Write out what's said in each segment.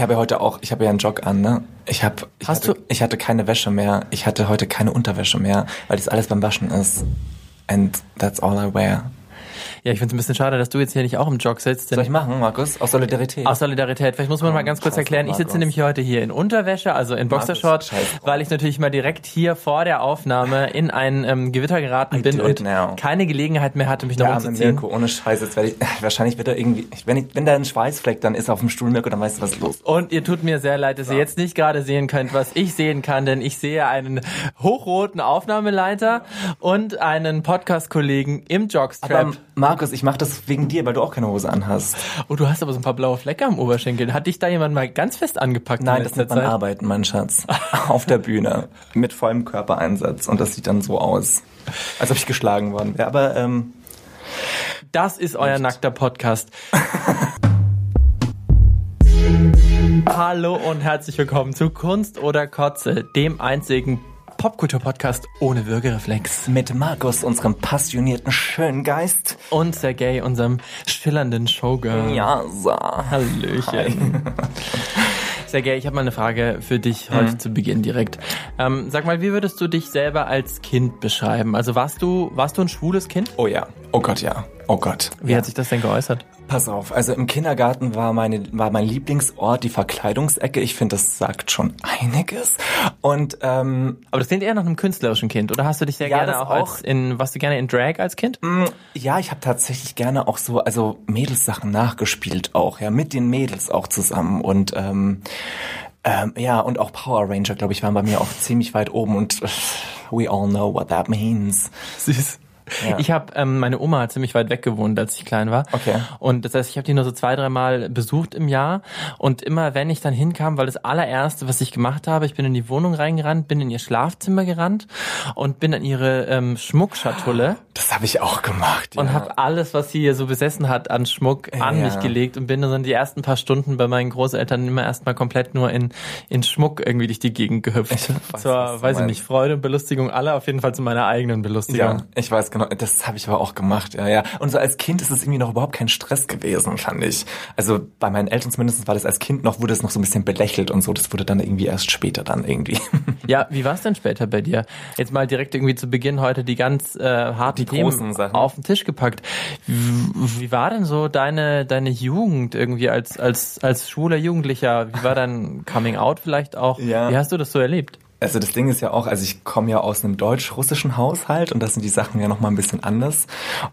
Ich habe ja heute auch, ich habe ja einen Jog an, ne? Ich habe, ich Hast hatte, du- ich hatte keine Wäsche mehr. Ich hatte heute keine Unterwäsche mehr, weil das alles beim Waschen ist. And that's all I wear. Ja, ich finde es ein bisschen schade, dass du jetzt hier nicht auch im Jog sitzt. Denn Soll ich machen, Markus? Aus Solidarität? Aus Solidarität. Vielleicht muss man mal ganz kurz scheiße, erklären. Ich sitze Markus. nämlich heute hier in Unterwäsche, also in Boxershort, scheiße. weil ich natürlich mal direkt hier vor der Aufnahme in ein ähm, Gewitter geraten I bin und now. keine Gelegenheit mehr hatte, mich noch ja, mit umzuziehen. Mirko, ohne Scheiß. Jetzt werde ich, wahrscheinlich wird er irgendwie, wenn, ich, wenn da ein Schweißfleck dann ist auf dem Stuhl, Mirko, dann weißt du, was ist los. Und ihr tut mir sehr leid, dass ihr jetzt nicht gerade sehen könnt, was ich sehen kann, denn ich sehe einen hochroten Aufnahmeleiter und einen Podcast-Kollegen im Jockstrap. Markus, ich mache das wegen dir, weil du auch keine Hose anhast. oh, du hast aber so ein paar blaue Flecke am Oberschenkel. Hat dich da jemand mal ganz fest angepackt? Nein, in das nennt man Zeit? Arbeiten, mein Schatz. Auf der Bühne. Mit vollem Körpereinsatz. Und das sieht dann so aus, als ob ich geschlagen worden wäre. Aber ähm, Das ist euer nackter Podcast. Hallo und herzlich willkommen zu Kunst oder Kotze, dem einzigen Popkultur-Podcast ohne Würgereflex. mit Markus, unserem passionierten Schöngeist. Und Sergej, unserem schillernden Showgirl. Ja, so. Hallöchen. Sergej, ich habe mal eine Frage für dich heute zu Beginn direkt. Ähm, sag mal, wie würdest du dich selber als Kind beschreiben? Also warst du, warst du ein schwules Kind? Oh ja. Oh Gott, ja. Oh Gott. Wie hat sich das denn geäußert? Pass auf, also im Kindergarten war meine war mein Lieblingsort die Verkleidungsecke. Ich finde, das sagt schon einiges. Und ähm, Aber das klingt eher nach einem künstlerischen Kind. Oder hast du dich sehr Ja, gerne auch, auch. in, warst du gerne in Drag als Kind? ja, ich habe tatsächlich gerne auch so also Mädelssachen nachgespielt auch, ja, mit den Mädels auch zusammen und ähm, ähm, ja und auch Power Ranger, glaube ich, waren bei mir auch ziemlich weit oben und äh, we all know what that means. Süß. Ja. Ich habe ähm, meine Oma hat ziemlich weit weg gewohnt, als ich klein war. Okay. Und das heißt, ich habe die nur so zwei, dreimal besucht im Jahr. Und immer, wenn ich dann hinkam, weil das allererste, was ich gemacht habe, ich bin in die Wohnung reingerannt, bin in ihr Schlafzimmer gerannt und bin an ihre ähm, Schmuckschatulle Das habe ich auch gemacht. Ja. und habe alles, was sie hier so besessen hat an Schmuck, an Ja. mich gelegt und bin dann die ersten paar Stunden bei meinen Großeltern immer erstmal komplett nur in, in Schmuck irgendwie durch die Gegend gehüpft. Ich weiß, Zur, weiß ich nicht, Freude und Belustigung aller, auf jeden Fall zu meiner eigenen Belustigung. Ja, ich weiß genau, das habe ich aber auch gemacht, ja, ja. Und so als Kind ist es irgendwie noch überhaupt kein Stress gewesen, fand ich. Also bei meinen Eltern zumindest war das als Kind noch, wurde es noch so ein bisschen belächelt und so. Das wurde dann irgendwie erst später dann irgendwie. Ja, wie war es denn später bei dir? Jetzt mal direkt irgendwie zu Beginn heute die ganz äh, harten Die großen Sachen. auf den Tisch gepackt. Wie, wie war denn so deine deine Jugend irgendwie als als als schwuler Jugendlicher? Wie war dein Coming Out vielleicht auch? Ja. Wie hast du das so erlebt? Also das Ding ist ja auch, also ich komme ja aus einem deutsch-russischen Haushalt und das sind die Sachen ja noch mal ein bisschen anders.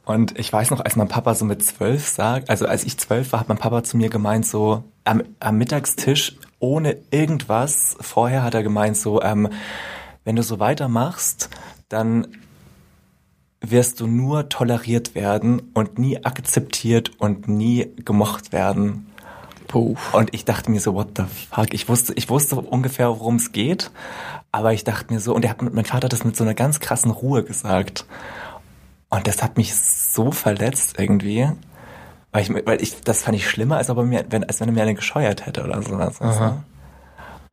Und ich weiß noch, als mein Papa so mit zwölf sagt, also als ich zwölf war, hat mein Papa zu mir gemeint so am, am Mittagstisch ohne irgendwas. Vorher hat er gemeint so, ähm, wenn du so weitermachst, dann wirst du nur toleriert werden und nie akzeptiert und nie gemocht werden. Puh. Und ich dachte mir so, what the fuck? Ich wusste, ich wusste ungefähr, worum es geht, aber ich dachte mir so, und er hat, mein Vater hat das mit so einer ganz krassen Ruhe gesagt. Und das hat mich so verletzt irgendwie. Weil ich, weil ich, das fand ich schlimmer, als, ob er mir, wenn, als wenn er mir eine gescheuert hätte oder sowas. du?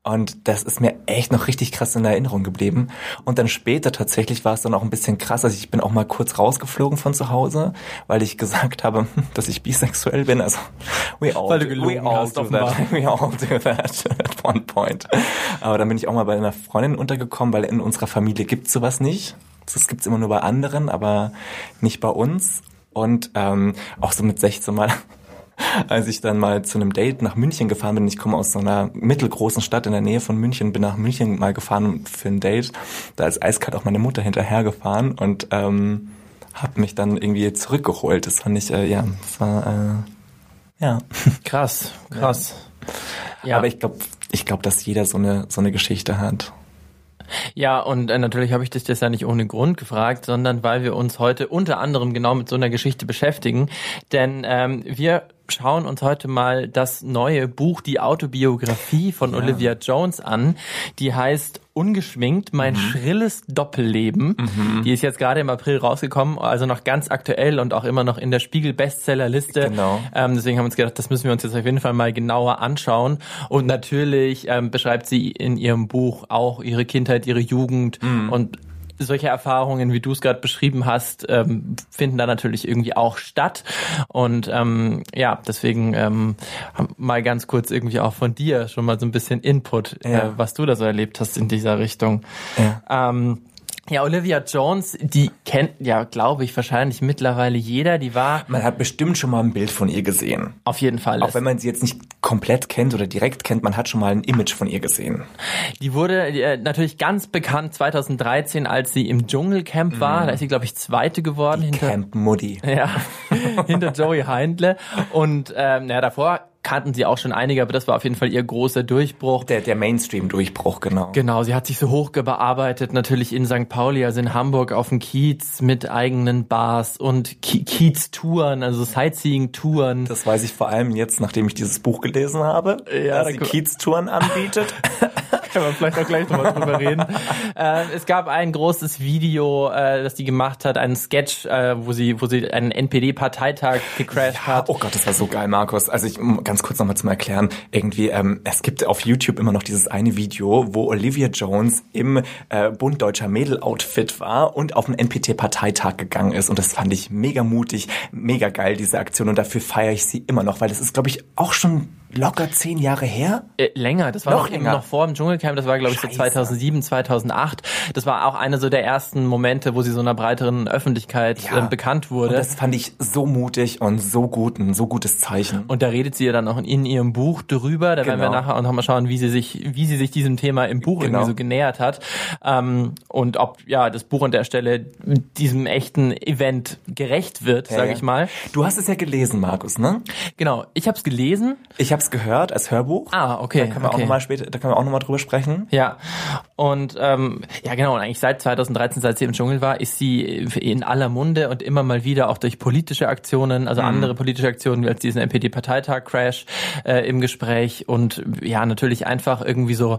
Und das ist mir echt noch richtig krass in Erinnerung geblieben. Und dann später tatsächlich war es dann auch ein bisschen krass. Also ich bin auch mal kurz rausgeflogen von zu Hause, weil ich gesagt habe, dass ich bisexuell bin. Also we all, we all do that. We all do that at one point. Aber dann bin ich auch mal bei einer Freundin untergekommen, weil in unserer Familie gibt's sowas nicht. Das gibt's immer nur bei anderen, aber nicht bei uns. Und ähm, auch so mit 16 Mal als ich dann mal zu einem Date nach München gefahren bin, ich komme aus so einer mittelgroßen Stadt in der Nähe von München, bin nach München mal gefahren für ein Date, da ist eiskalt auch meine Mutter hinterhergefahren und ähm, habe mich dann irgendwie zurückgeholt. Das fand ich, äh, ja, das war, äh, ja. Krass, krass. Ja, Aber ich glaube, ich glaube, dass jeder so eine, so eine Geschichte hat. Ja, und äh, natürlich habe ich dich das ja nicht ohne Grund gefragt, sondern weil wir uns heute unter anderem genau mit so einer Geschichte beschäftigen. Denn ähm, wir schauen uns heute mal das neue Buch, die Autobiografie von Olivia Jones an. Die heißt Ungeschminkt, Mhm. mein schrilles Doppelleben. Die ist jetzt gerade im April rausgekommen, also noch ganz aktuell und auch immer noch in der Spiegel-Bestsellerliste. Genau. Ähm, deswegen haben wir uns gedacht, das müssen wir uns jetzt auf jeden Fall mal genauer anschauen. Und natürlich ähm, beschreibt sie in ihrem Buch auch ihre Kindheit, ihre Jugend Mhm. und solche Erfahrungen, wie du es gerade beschrieben hast, ähm, finden da natürlich irgendwie auch statt. Und ähm, ja, deswegen ähm, mal ganz kurz irgendwie auch von dir schon mal so ein bisschen Input, ja. äh, was du da so erlebt hast in dieser Richtung. Ja. Ähm, ja, Olivia Jones, die kennt ja, glaube ich, wahrscheinlich mittlerweile jeder. Die war. Man hat bestimmt schon mal ein Bild von ihr gesehen. Auf jeden Fall. Auch wenn man sie jetzt nicht komplett kennt oder direkt kennt, man hat schon mal ein Image von ihr gesehen. Die wurde äh, natürlich ganz bekannt 2013, als sie im Dschungelcamp war. Mm. Da ist sie, glaube ich, Zweite geworden. Die hinter, Camp Muddy. Ja, hinter Joey Heindle. Und ähm, ja, davor kannten sie auch schon einige, aber das war auf jeden Fall ihr großer Durchbruch. Der, der Mainstream-Durchbruch, genau. Genau, sie hat sich so hochgearbeitet, natürlich in St. Pauli, also in Hamburg auf dem Kiez mit eigenen Bars und Kiez-Touren, also Sightseeing-Touren. Das weiß ich vor allem jetzt, nachdem ich dieses Buch gelesen habe, ja, dass sie Kiez-Touren anbietet. Können wir vielleicht auch gleich nochmal drüber reden. Äh, es gab ein großes Video, äh, das die gemacht hat, einen Sketch, äh, wo sie, wo sie einen NPD-Parteitag gecrashed ja, hat. Oh Gott, das war so geil, Markus. Also ich ganz kurz nochmal zum Erklären. Irgendwie, ähm, es gibt auf YouTube immer noch dieses eine Video, wo Olivia Jones im äh, Bund Deutscher Mädel-Outfit war und auf den NPT-Parteitag gegangen ist. Und das fand ich mega mutig, mega geil, diese Aktion. Und dafür feiere ich sie immer noch, weil das ist, glaube ich, auch schon locker zehn Jahre her? Äh, länger, das war noch, noch, noch vor dem Dschungelcamp, das war glaube ich Scheiße. so 2007, 2008. Das war auch einer so der ersten Momente, wo sie so einer breiteren Öffentlichkeit ja. äh, bekannt wurde. Und das fand ich so mutig und so gut, ein so gutes Zeichen. Und da redet sie ja dann auch in ihrem Buch drüber, da genau. werden wir genau. nachher auch nochmal schauen, wie sie sich, wie sie sich diesem Thema im Buch genau. irgendwie so genähert hat. Ähm, und ob ja das Buch an der Stelle diesem echten Event gerecht wird, ja, sage ich mal. Du hast es ja gelesen, Markus, ne? Genau, ich habe es gelesen. Ich habe es gehört als Hörbuch. Ah, okay. Da können wir okay. auch nochmal später, da können wir auch nochmal drüber sprechen. Ja. Und ähm, ja genau, und eigentlich seit 2013, seit sie im Dschungel war, ist sie in aller Munde und immer mal wieder auch durch politische Aktionen, also mhm. andere politische Aktionen wie als diesen NPD-Parteitag-Crash äh, im Gespräch und ja, natürlich einfach irgendwie so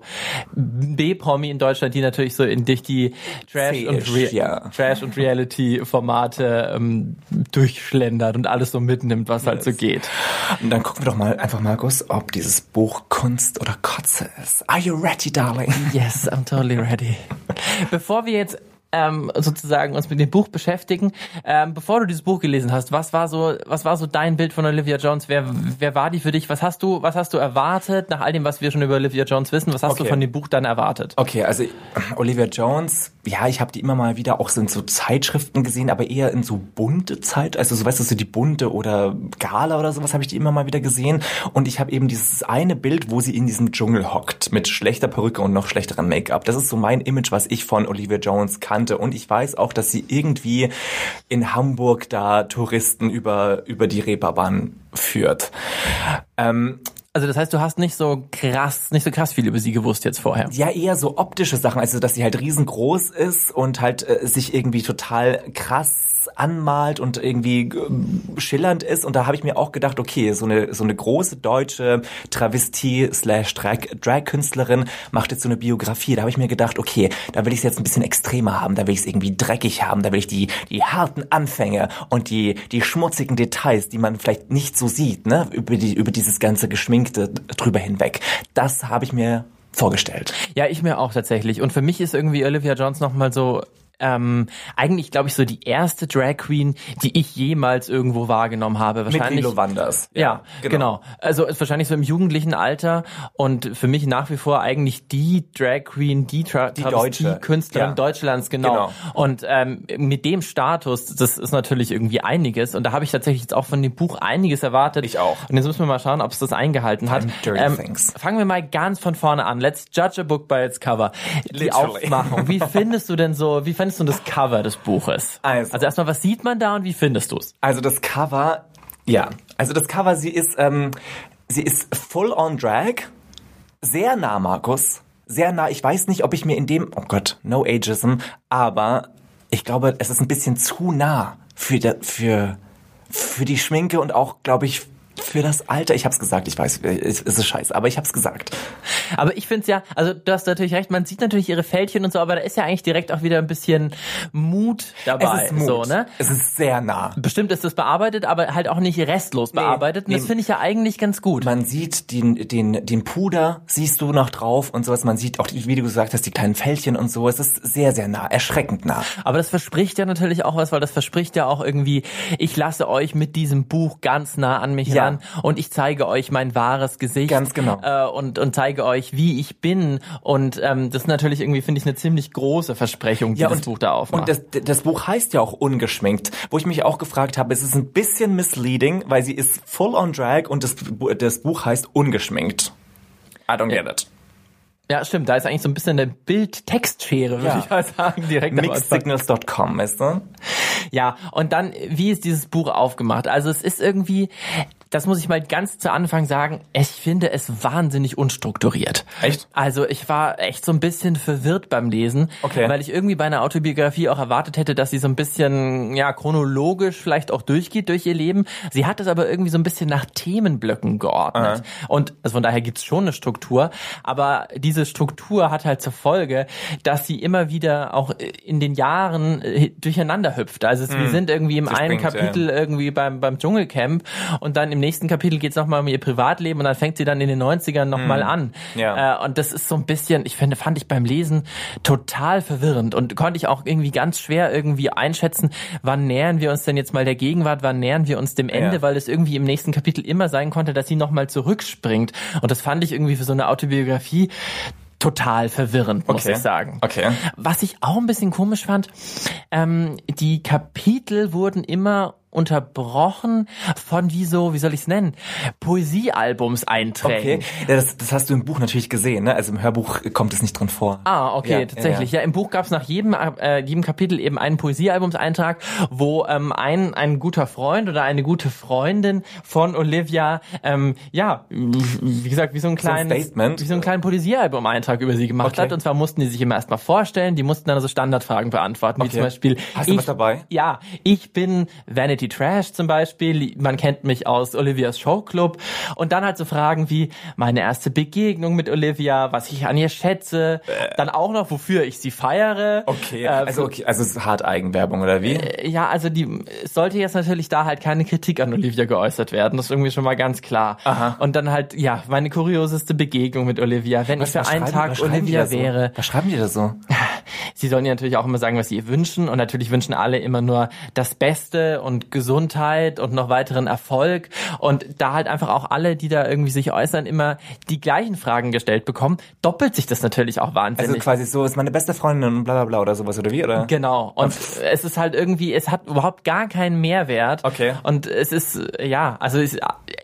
B-Promi in Deutschland, die natürlich so in durch die Trash- und, Re ja. Trash und Reality-Formate ähm, durchschlendert und alles so mitnimmt, was yes. halt so geht. Und dann gucken wir doch mal einfach, Markus, ob dieses Buch Kunst oder Kotze ist. Are you ready, darling? Yes, I'm totally ready. Bevor wir jetzt ähm, sozusagen uns mit dem Buch beschäftigen. Ähm, bevor du dieses Buch gelesen hast, was war so, was war so dein Bild von Olivia Jones? Wer, wer war die für dich? Was hast du, was hast du erwartet nach all dem, was wir schon über Olivia Jones wissen? Was hast okay. du von dem Buch dann erwartet? Okay, also Olivia Jones, ja, ich habe die immer mal wieder auch so in so Zeitschriften gesehen, aber eher in so bunte Zeit, also so weißt du, so die bunte oder Gala oder sowas habe ich die immer mal wieder gesehen. Und ich habe eben dieses eine Bild, wo sie in diesem Dschungel hockt mit schlechter Perücke und noch schlechterem Make-up. Das ist so mein Image, was ich von Olivia Jones kann kannte. Und ich weiß auch, dass sie irgendwie in Hamburg da Touristen über, über die Reeperbahn führt. Ähm, also das heißt, du hast nicht so krass, nicht so krass viel über sie gewusst jetzt vorher. Ja, eher so optische Sachen, also dass sie halt riesengroß ist und halt äh, sich irgendwie total krass anmalt und irgendwie äh, schillernd ist. Und da habe ich mir auch gedacht, okay, so eine, so eine große deutsche Travestie slash Drag-Künstlerin macht jetzt so eine Biografie. Da habe ich mir gedacht, okay, da will ich es jetzt ein bisschen extremer haben, da will ich es irgendwie dreckig haben, da will ich die, die harten Anfänge und die, die schmutzigen Details, die man vielleicht nicht so sieht, ne, über, die, über dieses ganze Geschminkte drüber hinweg. Das habe ich mir vorgestellt. Ja, ich mir auch tatsächlich. Und für mich ist irgendwie Olivia Jones nochmal so ähm, eigentlich, glaube ich, so die erste Drag Queen, die ich jemals irgendwo wahrgenommen habe. Wahrscheinlich, Mit Lilo Wanders. Ja, ja genau. genau. Also wahrscheinlich so im jugendlichen Alter und für mich nach wie vor eigentlich die Drag Queen, die, Tra die deutsche Künstlerin ja. Deutschlands, genau. genau. Und ähm, mit dem Status, das ist natürlich irgendwie einiges und da habe ich tatsächlich jetzt auch von dem Buch einiges erwartet. Ich auch. Und jetzt müssen wir mal schauen, ob es das eingehalten hat. Ähm, fangen wir mal ganz von vorne an. Let's judge a book by its cover. Die Literally. Aufmachung. Wie findest du denn so, wie findest du das Cover des Buches? Also, also erstmal, was sieht man da und wie findest du es? Also das Cover, ja, also das Cover, sie ist, ähm, sie ist full on Drag, sehr nah, Markus, sehr nah. Ich weiß nicht, ob ich mir in dem, oh Gott, no ageism, aber ich glaube, es ist ein bisschen zu nah für, der, für, für die Schminke und auch, glaube ich, für das Alter. Ich hab's gesagt, ich weiß, es ist scheiße, aber ich hab's gesagt. Aber ich finde es ja, also du hast natürlich recht, man sieht natürlich ihre Fältchen und so, aber da ist ja eigentlich direkt auch wieder ein bisschen Mut dabei. Es ist Mut. So, ne? Es ist sehr nah. Bestimmt ist das bearbeitet, aber halt auch nicht restlos bearbeitet. Und nee. das finde ich ja eigentlich ganz gut. Man sieht den, den, den Puder, siehst du noch drauf und sowas. Man sieht auch, wie du gesagt hast, die kleinen Fältchen und so. Es ist sehr, sehr nah, erschreckend nah. Aber das verspricht ja natürlich auch was, weil das verspricht ja auch irgendwie, ich lasse euch mit diesem Buch ganz nah an mich Ja. Ran und ich zeige euch mein wahres Gesicht. Ganz genau. Äh, und, und zeige euch, wie ich bin. Und ähm, das ist natürlich irgendwie, finde ich, eine ziemlich große Versprechung, die das Buch da aufmacht. Und das, das Buch heißt ja auch ungeschminkt, wo ich mich auch gefragt habe, es ist ein bisschen misleading, weil sie ist full on drag und das, das Buch heißt ungeschminkt. I don't get it. ja, stimmt, da ist eigentlich so ein bisschen eine Bild-Text-Schere, würde Ja. ich mal sagen, direkt. Mixedsignals.com, weißt du? Ja, und dann, wie ist dieses Buch aufgemacht? Also es ist irgendwie, das muss ich mal ganz zu Anfang sagen, ich finde es wahnsinnig unstrukturiert. Echt? Also ich war echt so ein bisschen verwirrt beim Lesen, Okay. weil ich irgendwie bei einer Autobiografie auch erwartet hätte, dass sie so ein bisschen, ja, chronologisch vielleicht auch durchgeht durch ihr Leben. Sie hat es aber irgendwie so ein bisschen nach Themenblöcken geordnet. Und also von daher gibt's schon eine Struktur, aber diese Struktur hat halt zur Folge, dass sie immer wieder auch in den Jahren äh, durcheinander hüpft. Also es, wir sind irgendwie im Sie einen springt, ja. Kapitel irgendwie beim, beim Dschungelcamp und dann im nächsten Kapitel geht's noch nochmal um ihr Privatleben und dann fängt sie dann in den 90ern nochmal an. Ja. Äh, und das ist so ein bisschen, ich finde, fand ich beim Lesen total verwirrend und konnte ich auch irgendwie ganz schwer irgendwie einschätzen, wann nähern wir uns denn jetzt mal der Gegenwart, wann nähern wir uns dem Ende, Ja. weil es irgendwie im nächsten Kapitel immer sein konnte, dass sie nochmal zurückspringt. Und das fand ich irgendwie für so eine Autobiografie total verwirrend, muss Okay. ich sagen. Okay. Was ich auch ein bisschen komisch fand, ähm, die Kapitel wurden immer unterbrochen von wie so, wie soll ich es nennen, Poesiealbumseinträgen. Okay, ja, das, das hast du im Buch natürlich gesehen, ne? Also im Hörbuch kommt es nicht drin vor. Ah, okay, Ja, tatsächlich. ja, Ja, im Buch gab es nach jedem, äh, jedem Kapitel eben einen Poesiealbumseintrag, wo ähm, ein, ein guter Freund oder eine gute Freundin von Olivia, ähm, ja, wie gesagt, wie so ein So ein kleines, wie so einen kleinen Poesiealbum-Eintrag über sie gemacht Okay. hat. Und zwar mussten die sich immer erstmal vorstellen, die mussten dann so Standardfragen beantworten, wie Okay. zum Beispiel. Hast du ich, was dabei? Ja, ich bin Vanity Trash zum Beispiel. Man kennt mich aus Olivias Showclub. Und dann halt so Fragen wie meine erste Begegnung mit Olivia, was ich an ihr schätze, dann auch noch, wofür ich sie feiere. Okay, Äh, also okay, also es ist hart Eigenwerbung oder wie? ja, also die sollte jetzt natürlich da halt keine Kritik an Olivia geäußert werden. Das ist irgendwie schon mal ganz klar. Aha. Und dann halt, ja, meine kurioseste Begegnung mit Olivia. Wenn ich für einen Tag was Olivia so? wäre, Was schreiben die da so? Sie sollen ja natürlich auch immer sagen, was sie ihr wünschen. Und natürlich wünschen alle immer nur das Beste und Gesundheit und noch weiteren Erfolg. Und da halt einfach auch alle, die da irgendwie sich äußern, immer die gleichen Fragen gestellt bekommen, doppelt sich das natürlich auch Also wahnsinnig. quasi so ist meine beste Freundin und bla bla bla oder sowas oder wie, oder? Genau. Und es ist halt irgendwie, es hat überhaupt gar keinen Mehrwert. Okay. Und es ist, ja, also es,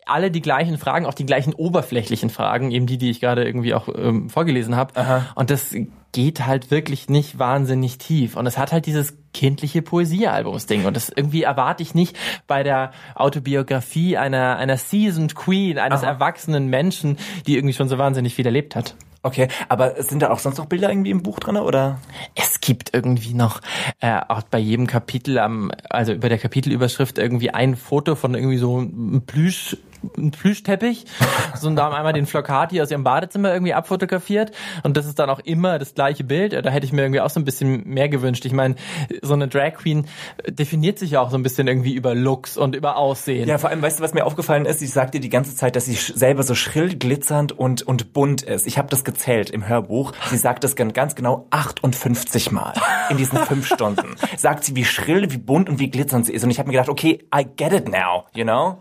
alle die gleichen Fragen, auch die gleichen oberflächlichen Fragen, eben die, die ich gerade irgendwie auch ähm, vorgelesen habe. Und das geht halt wirklich nicht wahnsinnig tief. Und es hat halt dieses kindliche Poesiealbumsding. Und das irgendwie erwarte ich nicht bei der Autobiografie einer, einer seasoned Queen, eines Aha. erwachsenen Menschen, die irgendwie schon so wahnsinnig viel erlebt hat. Okay, aber sind da auch sonst noch Bilder irgendwie im Buch drin, oder? Es gibt irgendwie noch äh, auch bei jedem Kapitel am, also über der Kapitelüberschrift irgendwie ein Foto von irgendwie so einem Plüsch, ein Plüschteppich. so und da haben einmal den Flocati aus ihrem Badezimmer irgendwie abfotografiert und das ist dann auch immer das gleiche Bild. Da hätte ich mir irgendwie auch so ein bisschen mehr gewünscht. Ich meine, so eine Drag Queen definiert sich ja auch so ein bisschen irgendwie über Looks und über Aussehen. Ja, vor allem, weißt du, was mir aufgefallen ist? Ich sagte die ganze Zeit, dass sie selber so schrill, glitzernd und, und bunt ist. Ich habe das gezählt im Hörbuch. Sie sagt das gan- ganz genau 58 Mal in diesen fünf Stunden. Sagt sie, wie schrill, wie bunt und wie glitzernd sie ist. Und ich habe mir gedacht, okay, I get it now, you know?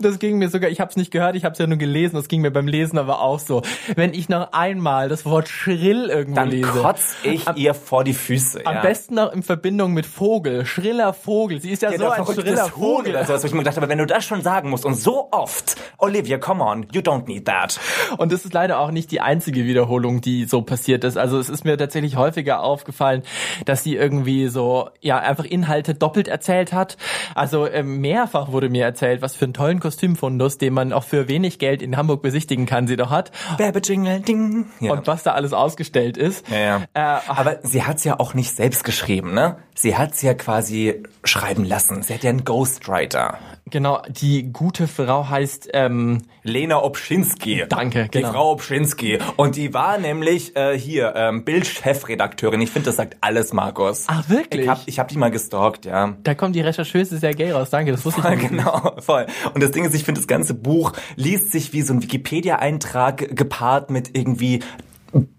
Das ging mir sogar, ich habe es nicht gehört, ich habe es ja nur gelesen, das ging mir beim Lesen aber auch so. Wenn ich noch einmal das Wort schrill irgendwo Dann lese. kotz ich Am- ihr vor die Füße. Am ja. besten noch in Verbindung mit Vogel, schriller Vogel. Sie ist ja, Ja, so ein schriller Vogel. Vogel. Also, was ich mir gedacht habe, wenn du das schon sagen musst und so oft, Olivia, come on, you don't need that. Und es ist leider auch nicht die einzige Wiederholung, die so passiert ist. Also es ist mir tatsächlich häufiger aufgefallen, dass sie irgendwie so, ja, einfach Inhalte doppelt erzählt hat. Also ähm, mehrfach wurde mir erzählt, was für einen tollen Kostümfund Fundus, den man auch für wenig Geld in Hamburg besichtigen kann, sie doch hat. Werbejingle, ding. Ja. Und was da alles ausgestellt ist. Ja, ja. Äh, Aber sie hat's ja auch nicht selbst geschrieben, ne? Sie hat's ja quasi schreiben lassen. Sie hat ja einen Ghostwriter. Genau, die gute Frau heißt ähm, Lena Obschinski. Danke, Die genau. Frau Obschinski. Und die war nämlich äh, hier ähm, Bildchefredakteurin. Ich finde, das sagt alles, Markus. Ach, wirklich? Ich hab, ich hab die mal gestalkt, ja. Da kommt die Rechercheuse sehr gay raus. Danke, das wusste ich Voll, nicht. genau, voll. Und das Ding ist, ich finde, das ganze Buch liest sich wie so ein Wikipedia-Eintrag gepaart mit irgendwie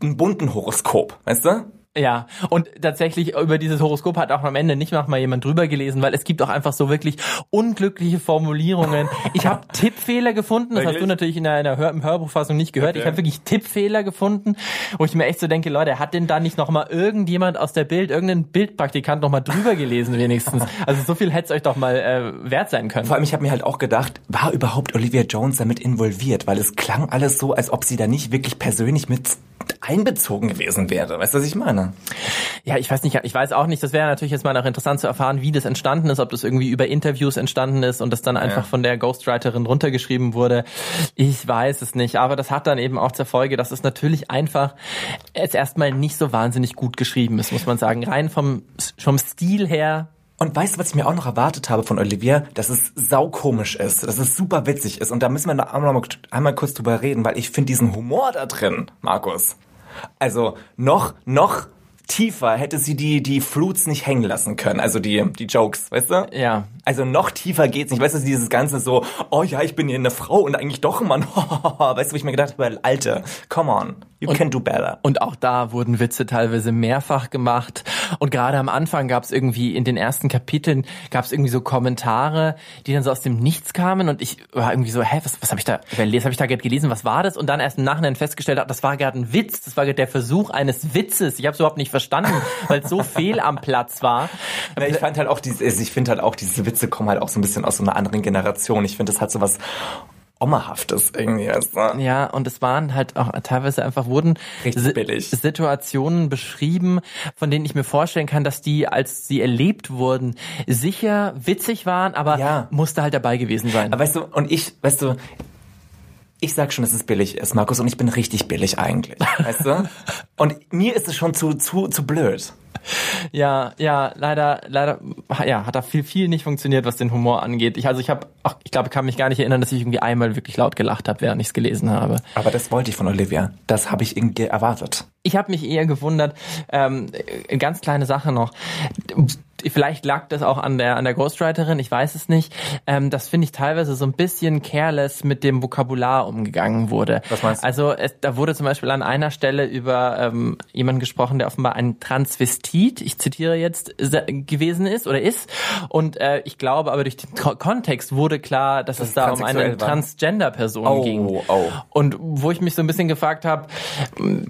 einem bunten Horoskop, weißt du? Ja, und tatsächlich über dieses Horoskop hat auch am Ende nicht noch mal jemand drüber gelesen, weil es gibt auch einfach so wirklich unglückliche Formulierungen. Ich habe Tippfehler gefunden, das hast Wirklich? du natürlich in der, in der Hör im Hörbuchfassung nicht gehört. Ich Okay. habe wirklich Tippfehler gefunden, wo ich mir echt so denke, Leute, hat denn da nicht noch mal irgendjemand aus der Bild, irgendein Bildpraktikant noch mal drüber gelesen wenigstens? Also so viel hätte es euch doch mal äh, wert sein können. Vor allem, ich habe mir halt auch gedacht, war überhaupt Olivia Jones damit involviert? Weil es klang alles so, als ob sie da nicht wirklich persönlich mit einbezogen gewesen wäre. Weißt du, was ich meine? Ja, ich weiß nicht, ich weiß auch nicht, das wäre natürlich jetzt mal noch interessant zu erfahren, wie das entstanden ist, ob das irgendwie über Interviews entstanden ist und das dann einfach Ja. von der Ghostwriterin runtergeschrieben wurde. Ich weiß es nicht, aber das hat dann eben auch zur Folge, dass es natürlich einfach jetzt erstmal nicht so wahnsinnig gut geschrieben ist, muss man sagen. Rein vom, vom Stil her Und weißt du, was ich mir auch noch erwartet habe von Olivia? Dass es saukomisch ist, dass es super witzig ist. Und da müssen wir noch einmal, einmal kurz drüber reden, weil ich finde diesen Humor da drin, Markus. Also noch, noch tiefer hätte sie die, die Fruits nicht hängen lassen können. Also die, die Jokes, weißt du? Ja. Also noch tiefer geht's nicht. Weißt du, dieses Ganze so, oh ja, ich bin hier eine Frau und eigentlich doch ein Mann. weißt du, wo ich mir gedacht habe, Alter, come on, you can do better. Und auch da wurden Witze teilweise mehrfach gemacht. Und gerade am Anfang gab es irgendwie in den ersten Kapiteln gab es irgendwie so Kommentare, die dann so aus dem Nichts kamen. Und ich war irgendwie so, hä, was, was habe ich da, was habe ich da gerade gelesen? Was war das? Und dann erst im Nachhinein festgestellt, habe, das war gerade ein Witz. Das war gerade der Versuch eines Witzes. Ich habe es überhaupt nicht verstanden, weil es so fehl am Platz war. Na, ich fand halt auch diese, also ich finde halt auch diese Witze kommen halt auch so ein bisschen aus so einer anderen Generation. Ich finde, das hat so was Omahaftes irgendwie, du? Ja, und es waren halt auch teilweise einfach wurden Si- billig. Situationen beschrieben, von denen ich mir vorstellen kann, dass die, als sie erlebt wurden, sicher witzig waren, aber Ja. musste halt dabei gewesen sein. Aber weißt du, und ich, weißt du, ich sag schon, dass es billig ist, Markus, und ich bin richtig billig eigentlich, weißt du? Und mir ist es schon zu, zu, zu blöd. Ja, ja, leider, leider, ja, hat da viel, viel nicht funktioniert, was den Humor angeht. Ich, also ich habe, ich glaube, ich kann mich gar nicht erinnern, dass ich irgendwie einmal wirklich laut gelacht habe, während ich es gelesen habe. Aber das wollte ich von Olivia. Das habe ich irgendwie erwartet. Ich habe mich eher gewundert, ähm, ganz kleine Sache noch. Vielleicht lag das auch an der an der Ghostwriterin, ich weiß es nicht. Ähm, das finde ich teilweise so ein bisschen careless mit dem Vokabular umgegangen wurde. Was meinst du? Also es, da wurde zum Beispiel an einer Stelle über ähm, jemanden gesprochen, der offenbar ein Transvestit, ich zitiere jetzt, se- gewesen ist oder ist. Und äh, ich glaube, aber durch den Ko Kontext wurde klar, dass es es da um eine. Transgender-Person Oh, ging. oh. Und wo ich mich so ein bisschen gefragt habe,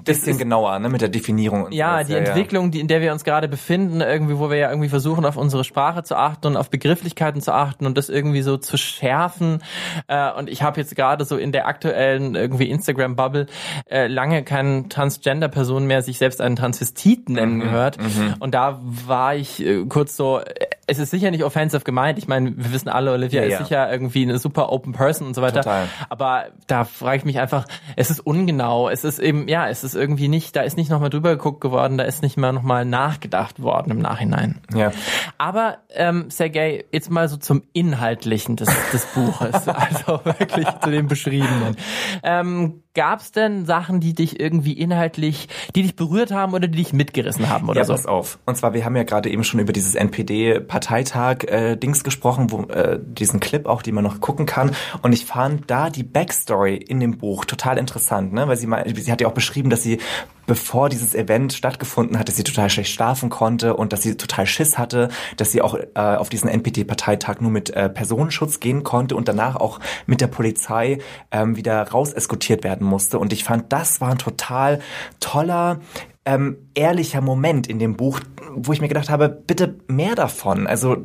Bisschen genauer, ne, mit der Definierung. Und ja, die Entwicklung, die, in der wir uns gerade befinden, irgendwie, wo wir ja irgendwie versuchen, auf unsere Sprache zu achten und auf Begrifflichkeiten zu achten und das irgendwie so zu schärfen. Äh, und ich habe jetzt gerade so in der aktuellen irgendwie Instagram-Bubble äh, lange keine Transgender-Person mehr sich selbst einen Transvestit nennen gehört. Und da war ich äh, kurz so, äh, es ist sicher nicht offensive gemeint. Ich meine, wir wissen alle, Olivia Ja, ist ja. sicher irgendwie eine super Open Person und so weiter. Total. Aber da frage ich mich einfach, es ist ungenau, es ist eben, ja, es ist irgendwie nicht, da ist nicht nochmal drüber geguckt geworden, da ist nicht mal nochmal nachgedacht worden im Nachhinein. Ja. Aber, ähm, Sergej, jetzt mal so zum Inhaltlichen des, des Buches, also wirklich zu dem Beschriebenen. Ähm, Gab es denn Sachen, die dich irgendwie inhaltlich, die dich berührt haben oder die dich mitgerissen haben oder Ja, so? pass auf. Und zwar, wir haben ja gerade eben schon über dieses NPD-Parteitag-Dings gesprochen, wo äh, diesen Clip auch, den man noch gucken kann. Und ich fand da die Backstory in dem Buch total interessant, ne? Weil sie mal, sie hat ja auch beschrieben, dass sie bevor dieses Event stattgefunden hat, dass sie total schlecht schlafen konnte und dass sie total Schiss hatte, dass sie auch äh, auf diesen NPD-Parteitag nur mit äh, Personenschutz gehen konnte und danach auch mit der Polizei ähm, wieder raus eskortiert werden musste. Und ich fand, das war ein total toller, ähm, ehrlicher Moment in dem Buch, wo ich mir gedacht habe, bitte mehr davon. Also,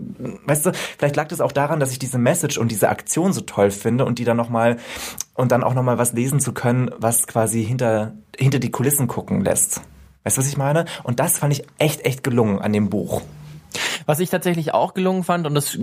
weißt du, vielleicht lag das auch daran, dass ich diese Message und diese Aktion so toll finde und die dann noch mal und dann auch noch mal was lesen zu können, was quasi hinter hinter die Kulissen gucken lässt. Weißt du, was ich meine? Und das fand ich echt echt gelungen an dem Buch. Was ich tatsächlich auch gelungen fand, und das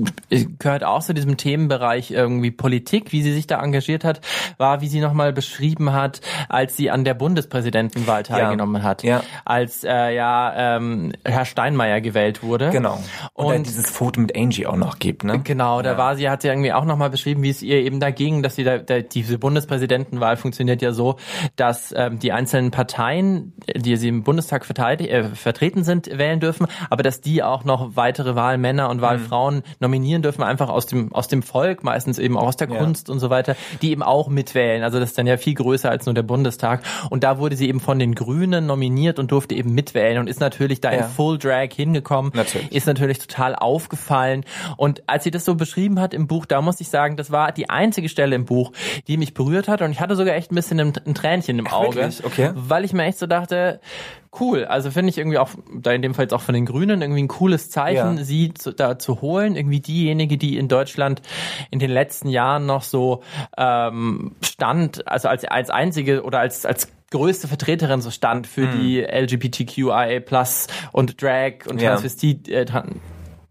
gehört auch zu diesem Themenbereich irgendwie Politik, wie sie sich da engagiert hat, war, wie sie nochmal beschrieben hat, als sie an der Bundespräsidentenwahl teilgenommen ja. hat. Ja. Als äh, ja ähm, Herr Steinmeier gewählt wurde. Genau. Und, Und- dieses Foto mit Angie auch noch gibt, ne? Genau, da war sie, hat sie irgendwie auch nochmal beschrieben, wie es ihr eben dagegen, dass sie da, da diese Bundespräsidentenwahl funktioniert ja so, dass ähm, die einzelnen Parteien, die sie im Bundestag verteidig, äh, vertreten sind, wählen dürfen, aber dass die auch noch weitere Wahlmänner und Wahlfrauen nominieren dürfen, einfach aus dem aus dem Volk, meistens eben auch aus der Ja. Kunst und so weiter, die eben auch mitwählen. Also das ist dann ja viel größer als nur der Bundestag. Und da wurde sie eben von den Grünen nominiert und durfte eben mitwählen und ist natürlich da Ja. in Full Drag hingekommen. Natürlich. Ist natürlich total aufgefallen. Und als sie das so beschrieben hat im Buch, da muss ich sagen, das war die einzige Stelle im Buch, die mich berührt hat. Und ich hatte sogar echt ein bisschen ein, ein Tränchen im Auge. wirklich? Okay. Weil ich mir echt so dachte, cool. Also finde ich irgendwie auch, da in dem Fall jetzt auch von den Grünen, irgendwie ein cooles Zeichen, Ja. sie zu, da zu holen. Irgendwie diejenige, die in Deutschland in den letzten Jahren noch so ähm, stand, also als, als einzige oder als, als größte Vertreterin so stand für die LGBTQIA Plus und Drag und Ja. Transvestit, äh,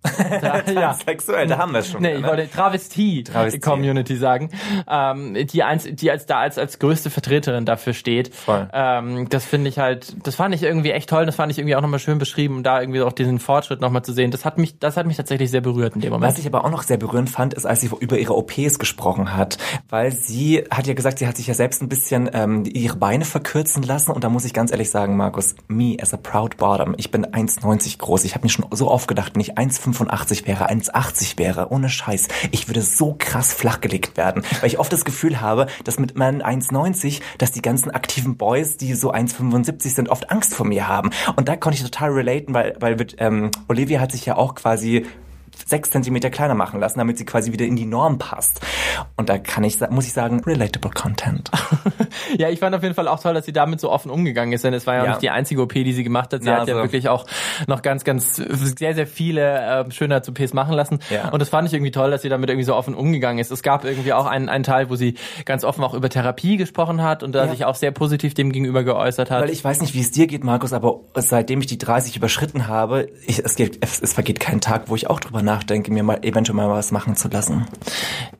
ja. Sexuell, da haben wir es schon. Nee, ich ne? wollte Travestie. Travestie-Community sagen, ähm, die, eins, die als da als, als größte Vertreterin dafür steht. Voll. Ähm, das finde ich halt, das fand ich irgendwie echt toll, das fand ich irgendwie auch nochmal schön beschrieben, um da irgendwie auch diesen Fortschritt nochmal zu sehen. Das hat mich, das hat mich tatsächlich sehr berührt in dem Moment. Was ich aber auch noch sehr berührend fand, ist, als sie über ihre OPs gesprochen hat, weil sie hat ja gesagt, sie hat sich ja selbst ein bisschen ähm, ihre Beine verkürzen lassen und da muss ich ganz ehrlich sagen, Markus, me as a proud bottom, ich bin 1,90 groß, ich habe mir schon so oft gedacht, wenn ich 1,85 wäre, 1,80 wäre, ohne Scheiß, ich würde so krass flachgelegt werden, weil ich oft das Gefühl habe, dass mit meinen 1,90, dass die ganzen aktiven Boys, die so 1,75 sind, oft Angst vor mir haben. Und da konnte ich total relaten, weil, weil mit, ähm, Olivia hat sich ja auch quasi sechs Zentimeter kleiner machen lassen, damit sie quasi wieder in die Norm passt. Und da kann ich, muss ich sagen, relatable Content. Ja, ich fand auf jeden Fall auch toll, dass sie damit so offen umgegangen ist, denn es war ja, Ja. nicht die einzige OP, die sie gemacht hat. Sie Na, hat ja also- wirklich auch noch ganz, ganz sehr, sehr viele äh, Schönheits-OPs machen lassen. Ja. Und das fand ich irgendwie toll, dass sie damit irgendwie so offen umgegangen ist. Es gab irgendwie auch einen, einen Teil, wo sie ganz offen auch über Therapie gesprochen hat und da Ja. sich auch sehr positiv dem gegenüber geäußert hat. Weil ich weiß nicht, wie es dir geht, Markus, aber seitdem ich die 30 überschritten habe, ich, es, geht, es, es vergeht kein Tag, wo ich auch drüber nachdenke, mir mal eventuell mal was machen zu lassen.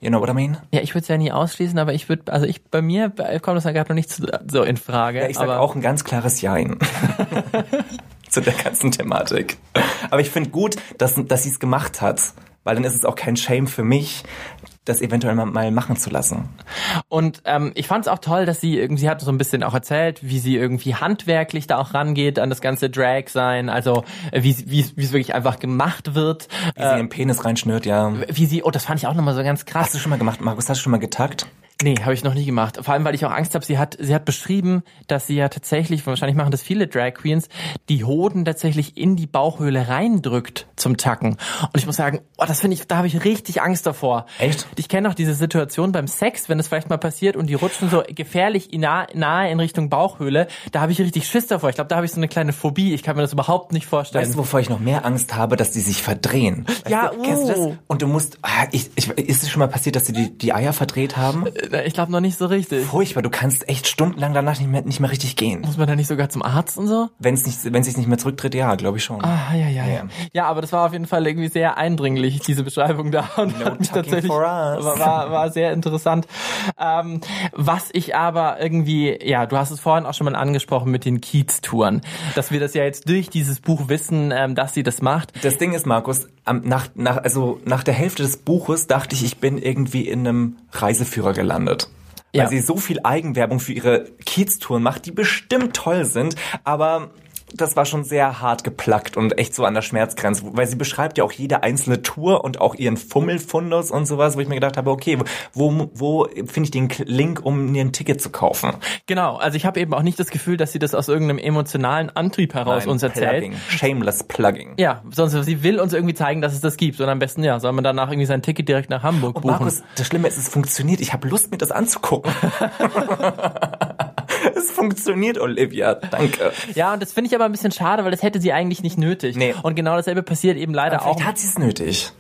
You know what I mean? ja, ich würde es ja nie ausschließen, aber ich würde, also ich, bei mir kommt das ja gerade noch nicht zu, so in Frage. Ja, ich sag aber auch ein ganz klares Jein. zu der ganzen Thematik. Aber ich finde gut, dass, dass sie es gemacht hat, weil dann ist es auch kein Shame für mich, das eventuell mal, mal machen zu lassen. Und ähm, ich fand es auch toll, dass sie irgendwie, sie hat so ein bisschen auch erzählt, wie sie irgendwie handwerklich da auch rangeht an das ganze Drag sein, also äh, wie es wirklich einfach gemacht wird, Wie sie den Penis reinschnürt, ja. wie sie, oh, das fand ich auch nochmal so ganz krass. Hast du schon mal gemacht, Markus? Hast du schon mal getackt? Nee, habe ich noch nie gemacht. Vor allem, weil ich auch Angst habe. Sie hat, sie hat beschrieben, dass sie ja tatsächlich, wahrscheinlich machen das viele Drag Queens, die Hoden tatsächlich in die Bauchhöhle reindrückt zum Tacken. Und ich muss sagen, oh, das finde ich, da habe ich richtig Angst davor. Echt? Ich kenne auch diese Situation beim Sex, wenn es vielleicht mal passiert und die rutschen so gefährlich nah, nahe in Richtung Bauchhöhle. Da habe ich richtig Schiss davor. Ich glaube, da habe ich so eine kleine Phobie. Ich kann mir das überhaupt nicht vorstellen. Weißt du, wovor ich noch mehr Angst habe, dass die sich verdrehen? Weißt Ja, du, kennst du das? uh. Und du musst, ah, ich, ich, ist es schon mal passiert, dass sie die, die Eier verdreht haben? Äh, ich glaube noch nicht so richtig. Furchtbar, du kannst echt stundenlang danach nicht mehr, nicht mehr richtig gehen. Muss man da nicht sogar zum Arzt und so? Wenn es nicht, wenn sich nicht mehr zurücktritt, ja, glaube ich schon. Ah, ja, ja, ja. Ja. Ja, aber das war auf jeden Fall irgendwie sehr eindringlich, diese Beschreibung da. Und No hat mich talking tatsächlich, war, war, war sehr interessant. Ähm, was ich aber irgendwie, ja, du hast es vorhin auch schon mal angesprochen mit den Kiez-Touren, dass wir das ja jetzt durch dieses Buch wissen, ähm, dass sie das macht. Das Ding ist, Markus, nach, nach, also nach der Hälfte des Buches dachte ich, ich bin irgendwie in einem Reiseführer gelandet. Weil Ja. sie so viel Eigenwerbung für ihre Kiez-Touren macht, die bestimmt toll sind, aber das war schon sehr hart geplackt und echt so an der Schmerzgrenze, weil sie beschreibt ja auch jede einzelne Tour und auch ihren Fummelfundus und sowas, wo ich mir gedacht habe, okay, wo, wo finde ich den Link, um mir ein Ticket zu kaufen? Genau, also ich habe eben auch nicht das Gefühl, dass sie das aus irgendeinem emotionalen Antrieb heraus Nein, uns erzählt. Plugging. Shameless Plugging. Ja, sonst sie will uns irgendwie zeigen, dass es das gibt. Und am besten, ja, soll man danach irgendwie sein Ticket direkt nach Hamburg Und buchen. Markus, das Schlimme ist, es funktioniert. Ich habe Lust, mir das anzugucken. es funktioniert, Olivia. Danke. Ja, und das finde ich aber ein bisschen schade, weil das hätte sie eigentlich nicht nötig. Nee. Und genau dasselbe passiert eben leider auch. Vielleicht hat sie es nötig.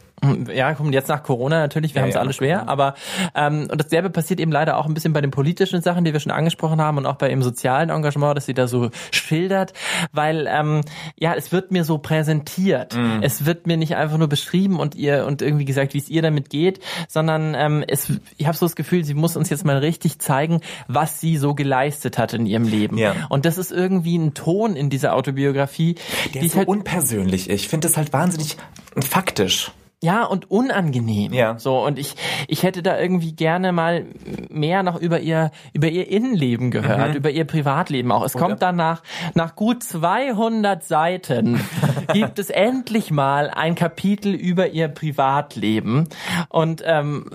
Ja, kommt jetzt nach Corona natürlich, wir Ja, haben es ja, alle schwer, Corona. aber ähm, und dasselbe passiert eben leider auch ein bisschen bei den politischen Sachen, die wir schon angesprochen haben und auch bei ihrem sozialen Engagement, das sie da so schildert, weil ähm, ja, es wird mir so präsentiert. Mhm. Es wird mir nicht einfach nur beschrieben und ihr und irgendwie gesagt, wie es ihr damit geht, sondern ähm, es, ich habe so das Gefühl, sie muss uns jetzt mal richtig zeigen, was sie so geleistet hat in ihrem Leben. Ja. Und das ist irgendwie ein Ton in dieser Autobiografie, Der die ist so halt unpersönlich. Ich finde das halt wahnsinnig faktisch. Ja, und unangenehm. Ja. So, und ich, ich hätte da irgendwie gerne mal mehr noch über ihr, über ihr Innenleben gehört, über ihr Privatleben auch. Es kommt dann nach, nach gut 200 Seiten gibt es endlich mal ein Kapitel über ihr Privatleben. Und, ähm,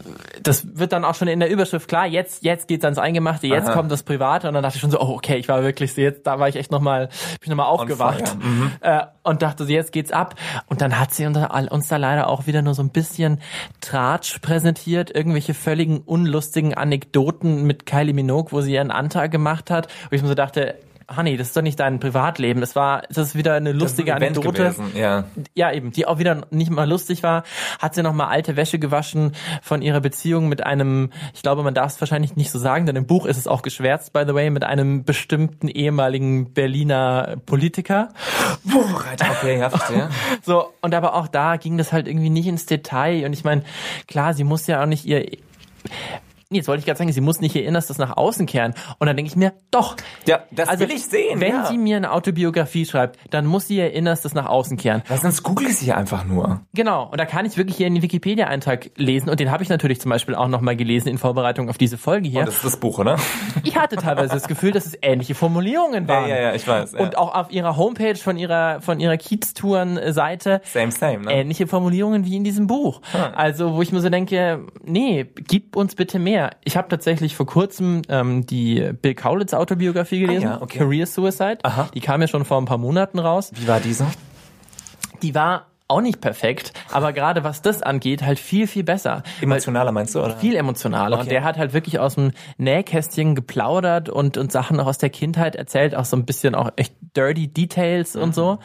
das wird dann auch schon in der Überschrift klar. Jetzt, jetzt geht's ans Eingemachte, jetzt Aha. kommt das Private. Und dann dachte ich schon so, oh, okay, ich war wirklich so jetzt, da war ich echt nochmal, bin ich nochmal aufgewacht. Mhm. Äh, und dachte so, jetzt geht's ab. Und dann hat sie uns da- uns da leider auch wieder nur so ein bisschen Tratsch präsentiert, irgendwelche völligen unlustigen Anekdoten mit Kylie Minogue, wo sie ihren Antrag gemacht hat. Wo ich mir so dachte, Honey, das ist doch nicht dein Privatleben. Das war, das ist wieder eine lustige ein Anekdote. gewesen, ja. Ja, eben, die auch wieder nicht mal lustig war, hat sie noch mal alte Wäsche gewaschen von ihrer Beziehung mit einem, ich glaube, man darf es wahrscheinlich nicht so sagen, denn im Buch ist es auch geschwärzt, by the way, mit einem bestimmten ehemaligen Berliner Politiker. Boah, Alter, okay, ja, verstehe. So, und aber auch da ging das halt irgendwie nicht ins Detail. Und ich meine, klar, sie muss ja auch nicht ihr. Nee, Jetzt wollte ich gerade sagen, sie muss nicht ihr Innerstes nach außen kehren. Und dann denke ich mir, doch. Ja, das will ich sehen, Wenn ja. sie mir eine Autobiografie schreibt, dann muss sie ihr Innerstes nach außen kehren. Weil sonst google ich sie einfach nur. Genau, und da kann ich wirklich hier in den Wikipedia-Eintrag lesen und den habe ich natürlich zum Beispiel auch nochmal gelesen in Vorbereitung auf diese Folge hier. Und das ist das Buch, oder? Ich hatte teilweise das Gefühl, dass es ähnliche Formulierungen Ja, waren. ja, ja, ich weiß. Ja. Und auch auf ihrer Homepage von ihrer von ihrer Kiez-Touren-Seite Same, same, ne? ähnliche Formulierungen wie in diesem Buch. Also wo ich mir so denke, nee, gib uns bitte mehr. Ich habe tatsächlich vor kurzem ähm, die Bill Kaulitz Autobiografie gelesen, Ah ja, okay. Career Suicide. Aha. Die kam ja schon vor ein paar Monaten raus. Wie war diese? Die war auch nicht perfekt, aber gerade was das angeht, halt viel, viel besser. Emotionaler meinst du, oder? Viel emotionaler. Und Okay. der hat halt wirklich aus dem Nähkästchen geplaudert und, und Sachen auch aus der Kindheit erzählt, auch so ein bisschen auch echt dirty Details Mhm. und so.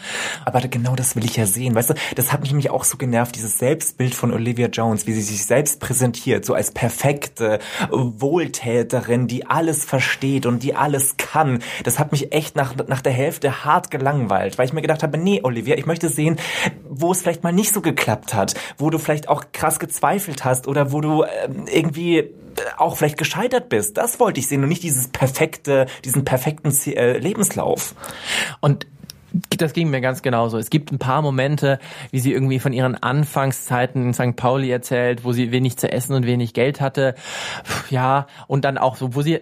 Aber genau das will ich ja sehen. Weißt du, das hat mich nämlich auch so genervt, dieses Selbstbild von Olivia Jones, wie sie sich selbst präsentiert, so als perfekte Wohltäterin, die alles versteht und die alles kann. Das hat mich echt nach, nach der Hälfte hart gelangweilt, weil ich mir gedacht habe, nee, Olivia, ich möchte sehen, wo es vielleicht mal nicht so geklappt hat, wo du vielleicht auch krass gezweifelt hast oder wo du ähm, irgendwie auch vielleicht gescheitert bist. Das wollte ich sehen und nicht dieses perfekte, diesen perfekten äh, Lebenslauf. Und das ging mir ganz genauso. Es gibt ein paar Momente, wie sie irgendwie von ihren Anfangszeiten in St. Pauli erzählt, wo sie wenig zu essen und wenig Geld hatte. Ja, und dann auch so, wo sie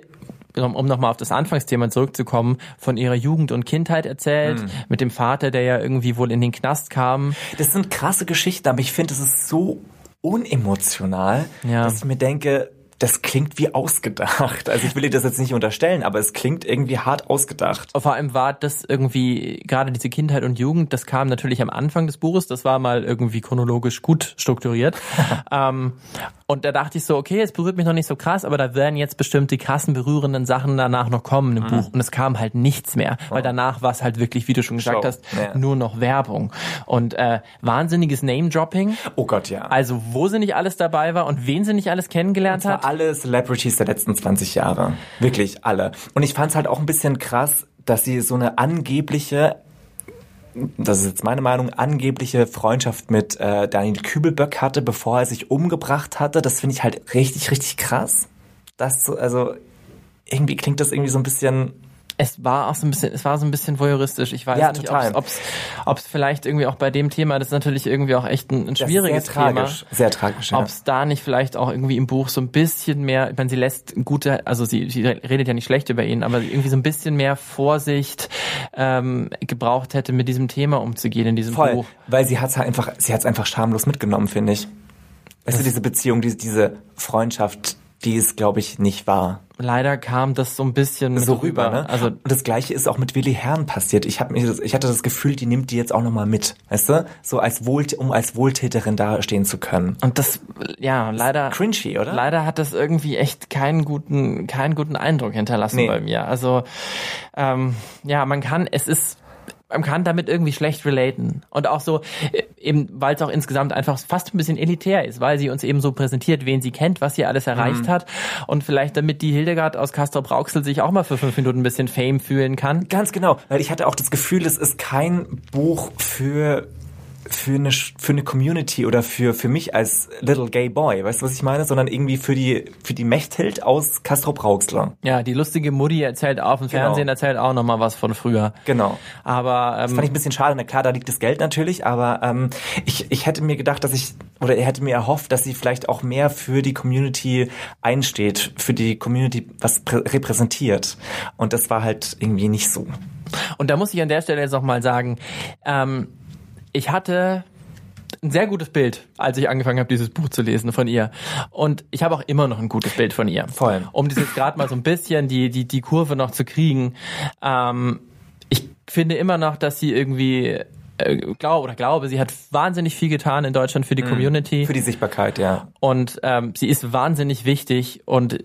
um, um nochmal auf das Anfangsthema zurückzukommen, von ihrer Jugend und Kindheit erzählt, mit dem Vater, der ja irgendwie wohl in den Knast kam. Das sind krasse Geschichten, aber ich finde, es ist so unemotional, Ja. dass ich mir denke, das klingt wie ausgedacht. Also ich will dir das jetzt nicht unterstellen, aber es klingt irgendwie hart ausgedacht. Vor allem war das irgendwie, gerade diese Kindheit und Jugend, das kam natürlich am Anfang des Buches, das war mal irgendwie chronologisch gut strukturiert. ähm, und da dachte ich so, okay, es berührt mich noch nicht so krass, aber da werden jetzt bestimmt die krassen, berührenden Sachen danach noch kommen im Buch. Und es kam halt nichts mehr, weil danach war es halt wirklich, wie du schon gesagt Show. hast, Ja. nur noch Werbung. Und äh, wahnsinniges Name-Dropping. Oh Gott, ja. Also wo sie nicht alles dabei war und wen sie nicht alles kennengelernt hat. alle Celebrities der letzten 20 Jahre. Wirklich alle. Und ich fand es halt auch ein bisschen krass, dass sie so eine angebliche das ist jetzt meine Meinung, angebliche Freundschaft mit äh, Daniel Kübelböck hatte, bevor er sich umgebracht hatte. Das finde ich halt richtig, richtig krass. Das so, also irgendwie klingt das irgendwie so ein bisschen Es war auch so ein bisschen, es war so ein bisschen voyeuristisch. Ich weiß Ja, nicht, ob es vielleicht irgendwie auch bei dem Thema, das ist natürlich irgendwie auch echt ein, ein schwieriges sehr Thema. tragisch. Sehr tragisch, ja. Ob es da nicht vielleicht auch irgendwie im Buch so ein bisschen mehr, ich meine, sie lässt gute, also sie, sie redet ja nicht schlecht über ihn, aber irgendwie so ein bisschen mehr Vorsicht ähm, gebraucht hätte, mit diesem Thema umzugehen in diesem Voll, Buch. weil sie hat's halt einfach, sie hat's einfach schamlos mitgenommen, finde ich. Weißt du, diese Beziehung, diese, diese Freundschaft, die ist, glaube ich, nicht wahr. Leider kam das so ein bisschen so rüber, ne? Also und das gleiche ist auch mit Willi Herrn passiert. Ich habe mir, ich hatte das Gefühl, die nimmt die jetzt auch noch mal mit, weißt du, so als Wohl, um als Wohltäterin dastehen zu können. und das, ja, leider. Cringy, oder? Leider hat das irgendwie echt keinen guten, keinen guten Eindruck hinterlassen Nee. bei mir. Also ähm, ja, man kann, es ist man kann damit irgendwie schlecht relaten. Und auch so, äh, eben, weil es auch insgesamt einfach fast ein bisschen elitär ist, weil sie uns eben so präsentiert, wen sie kennt, was sie alles erreicht mhm. hat. Und vielleicht damit die Hildegard aus Castro Brauxel sich auch mal für fünf Minuten ein bisschen Fame fühlen kann. Ganz genau, weil ich hatte auch das Gefühl, es ist kein Buch für für eine, für eine Community oder für, für mich als Little Gay Boy, weißt du, was ich meine? Sondern irgendwie für die, für die Mechthild aus Castro Brauxler. Ja, die lustige Mutti erzählt auf dem genau. Fernsehen, erzählt auch nochmal was von früher. Genau. Aber, ähm, Das fand ich ein bisschen schade. Na klar, da liegt das Geld natürlich, aber, ähm, ich, ich hätte mir gedacht, dass ich, oder er hätte mir erhofft, dass sie vielleicht auch mehr für die Community einsteht, für die Community was repräsentiert. Und das war halt irgendwie nicht so. Und da muss ich an der Stelle jetzt auch mal sagen, ähm, ich hatte ein sehr gutes Bild, als ich angefangen habe, dieses Buch zu lesen von ihr. Und ich habe auch immer noch ein gutes Bild von ihr. Voll. Um dieses gerade mal so ein bisschen die, die, die Kurve noch zu kriegen. Ähm, ich finde immer noch, dass sie irgendwie äh, glaube oder glaube, sie hat wahnsinnig viel getan in Deutschland für die mhm. Community. Für die Sichtbarkeit, ja. Und ähm, sie ist wahnsinnig wichtig und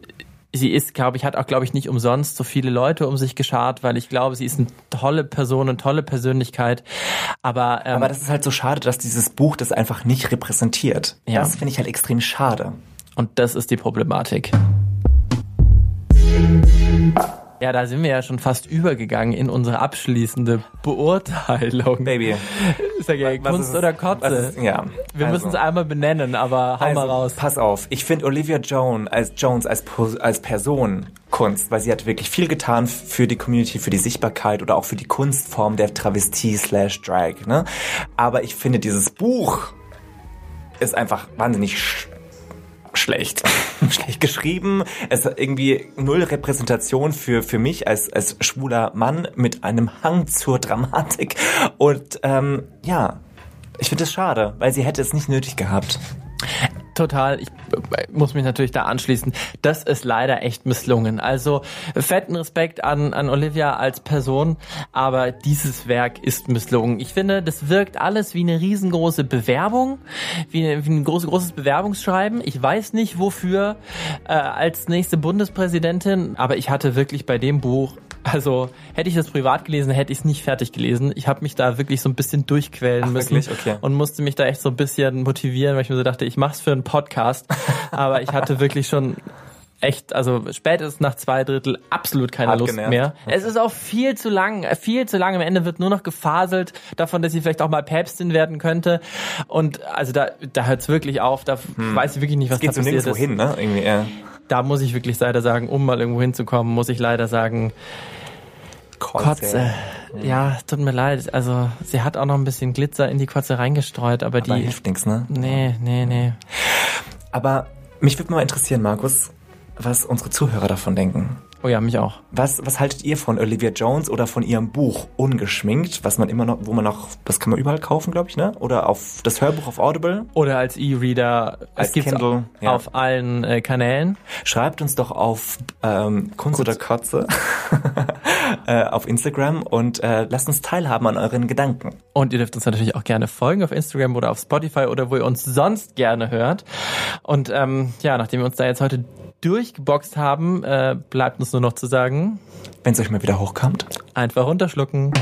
sie ist, glaube ich, hat auch, glaube ich, nicht umsonst so viele Leute um sich geschart, weil ich glaube, sie ist eine tolle Person, eine tolle Persönlichkeit. Aber, ähm, aber das ist halt so schade, dass dieses Buch das einfach nicht repräsentiert. Ja. Das finde ich halt extrem schade. Und das ist die Problematik. Ja, da sind wir ja schon fast übergegangen in unsere abschließende Beurteilung. Baby. Sag ja, Kunst ist, oder Kotze? Ist, ja. Wir also. müssen es einmal benennen, aber hau also, mal raus. Pass auf, ich finde Olivia Jones als Jones als, als Person Kunst, weil sie hat wirklich viel getan für die Community, für die Sichtbarkeit oder auch für die Kunstform der Travestie slash Drag. Ne? Aber ich finde dieses Buch ist einfach wahnsinnig schlecht. schlecht geschrieben. Es hat irgendwie null Repräsentation für, für mich als, als schwuler Mann mit einem Hang zur Dramatik. Und ähm, ja, ich finde es schade, weil sie hätte es nicht nötig gehabt. Total. Ich äh, muss mich natürlich da anschließen. Das ist leider echt misslungen. Also fetten Respekt an, an Olivia als Person, aber dieses Werk ist misslungen. Ich finde, das wirkt alles wie eine riesengroße Bewerbung, wie, eine, wie ein großes, großes Bewerbungsschreiben. Ich weiß nicht wofür äh, als nächste Bundespräsidentin, aber ich hatte wirklich bei dem Buch also hätte ich das privat gelesen, hätte ich es nicht fertig gelesen. Ich habe mich da wirklich so ein bisschen durchquälen Ach, müssen okay. und musste mich da echt so ein bisschen motivieren, weil ich mir so dachte, ich mach's für einen Podcast. Aber ich hatte wirklich schon echt, also spätestens nach zwei Drittel absolut keine Hart Lust genervt. mehr. Es ist auch viel zu lang, viel zu lang. Am Ende wird nur noch gefaselt davon, dass sie vielleicht auch mal Päpstin werden könnte. Und also da, da hört's wirklich auf. Da hm. weiß ich wirklich nicht, was das da passiert so ist. Hin, ne? Irgendwie, ja. Da muss ich wirklich leider sagen, um mal irgendwo hinzukommen, muss ich leider sagen, Kotze. Kotze. Ja, tut mir leid. Also sie hat auch noch ein bisschen Glitzer in die Kotze reingestreut, aber, aber die hilft nichts, ne? Nee, nee, nee. Aber mich würde mal interessieren, Markus, was unsere Zuhörer davon denken. Oh ja, mich auch. Was, was haltet ihr von Olivia Jones oder von ihrem Buch Ungeschminkt, was man immer noch, wo man noch, das kann man überall kaufen, glaube ich, ne? Oder auf das Hörbuch auf Audible? Oder als E-Reader. Als Kindle. Ja. Auf allen äh, Kanälen. Schreibt uns doch auf ähm, Kunst oder Kotze äh, auf Instagram und äh, lasst uns teilhaben an euren Gedanken. Und ihr dürft uns natürlich auch gerne folgen auf Instagram oder auf Spotify oder wo ihr uns sonst gerne hört. Und ähm, ja, nachdem wir uns da jetzt heute durchgeboxt haben, äh, bleibt uns nur noch zu sagen, wenn es euch mal wieder hochkommt, einfach runterschlucken.